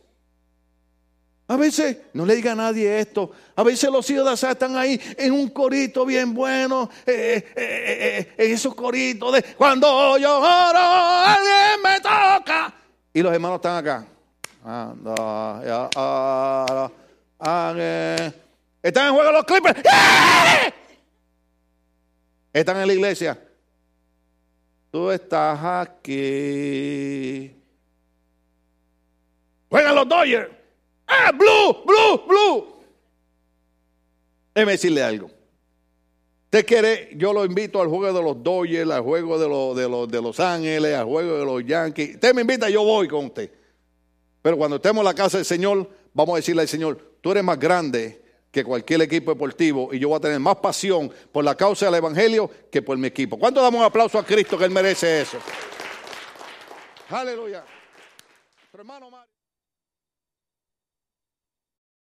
A veces, no le diga a nadie esto, a veces los hijos de Asa están ahí en un corito bien bueno, eh, eh, eh, en esos coritos de cuando yo oro, alguien me toca. Y los hermanos están acá. Están en juego los clippers. Están en la iglesia. Tú estás aquí. Juegan los Dodgers. ¡Ah, blue, blue, blue! Déjeme decirle algo. Usted quiere, yo lo invito al juego de los Dodgers, al juego de los, de de los Ángeles, al juego de los Yankees. Usted me invita, yo voy con usted. Pero cuando estemos en la casa del Señor, vamos a decirle al Señor, tú eres más grande que cualquier equipo deportivo y yo voy a tener más pasión por la causa del Evangelio que por mi equipo. ¿Cuánto damos un aplauso a Cristo que Él merece eso? Aleluya. hermano